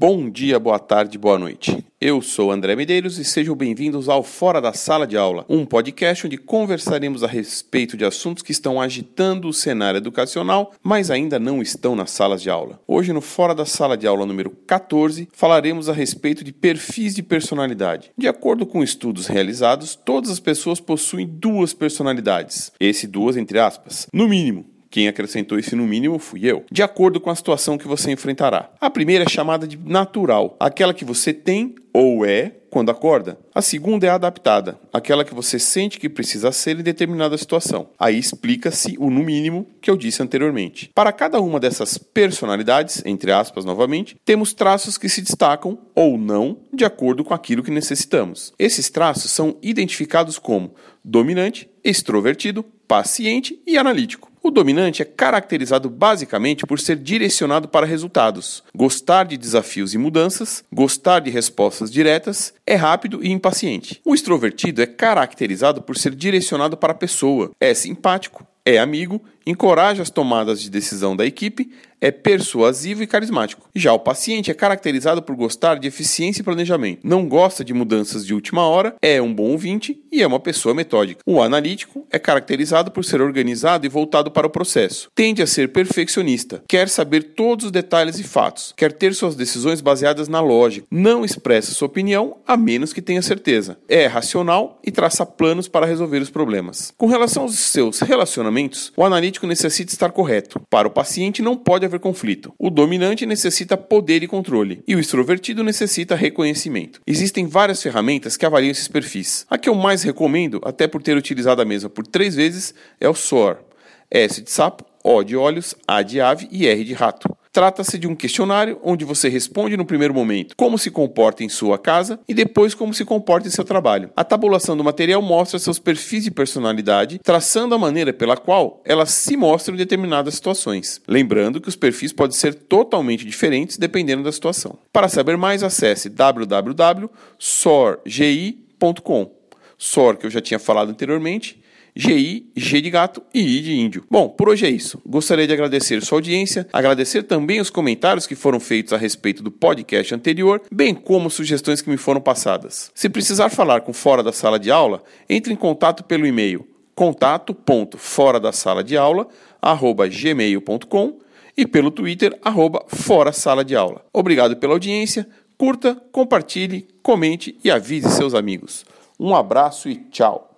Bom dia, boa tarde, boa noite. Eu sou André Medeiros e sejam bem-vindos ao Fora da Sala de Aula, um podcast onde conversaremos a respeito de assuntos que estão agitando o cenário educacional, mas ainda não estão nas salas de aula. Hoje, no Fora da Sala de Aula número 14, falaremos a respeito de perfis de personalidade. De acordo com estudos realizados, todas as pessoas possuem duas personalidades. Esse duas entre aspas. No mínimo, quem acrescentou esse no mínimo fui eu, de acordo com a situação que você enfrentará. A primeira é chamada de natural, aquela que você tem ou é quando acorda. A segunda é adaptada, aquela que você sente que precisa ser em determinada situação. Aí explica-se o no mínimo que eu disse anteriormente. Para cada uma dessas personalidades, entre aspas novamente, temos traços que se destacam ou não de acordo com aquilo que necessitamos. Esses traços são identificados como dominante, extrovertido, paciente e analítico. O dominante é caracterizado basicamente por ser direcionado para resultados, gostar de desafios e mudanças, gostar de respostas diretas, é rápido e impaciente. O extrovertido é caracterizado por ser direcionado para a pessoa, é simpático, é amigo, encoraja as tomadas de decisão da equipe, é persuasivo e carismático. Já o paciente é caracterizado por gostar de eficiência e planejamento, não gosta de mudanças de última hora, é um bom ouvinte e é uma pessoa metódica. O analítico é caracterizado por ser organizado e voltado para o processo, tende a ser perfeccionista, quer saber todos os detalhes e fatos, quer ter suas decisões baseadas na lógica, não expressa sua opinião a menos que tenha certeza, é racional e traça planos para resolver os problemas. Com relação aos seus relacionamentos, o analítico necessita estar correto. Para o paciente não pode haver conflito. O dominante necessita poder e controle, e o extrovertido necessita reconhecimento. Existem várias ferramentas que avaliam esses perfis. A que eu mais recomendo, até por ter utilizado a mesma por três vezes, é o SOAR. S de sapo, O de olhos, A de ave e R de rato. Trata-se de um questionário onde você responde no primeiro momento como se comporta em sua casa e depois como se comporta em seu trabalho. A tabulação do material mostra seus perfis de personalidade, traçando a maneira pela qual elas se mostram em determinadas situações. Lembrando que os perfis podem ser totalmente diferentes dependendo da situação. Para saber mais, acesse www.sorgi.com. SOR, que eu já tinha falado anteriormente, GI, G de gato e I de índio. Bom, por hoje é isso. Gostaria de agradecer sua audiência, agradecer também os comentários que foram feitos a respeito do podcast anterior, bem como sugestões que me foram passadas. Se precisar falar com fora da sala de aula, entre em contato pelo e-mail contato.fora da sala de aula gmail.com e pelo Twitter arroba fora sala de aula. Obrigado pela audiência, curta, compartilhe, comente e avise seus amigos. Um abraço e tchau!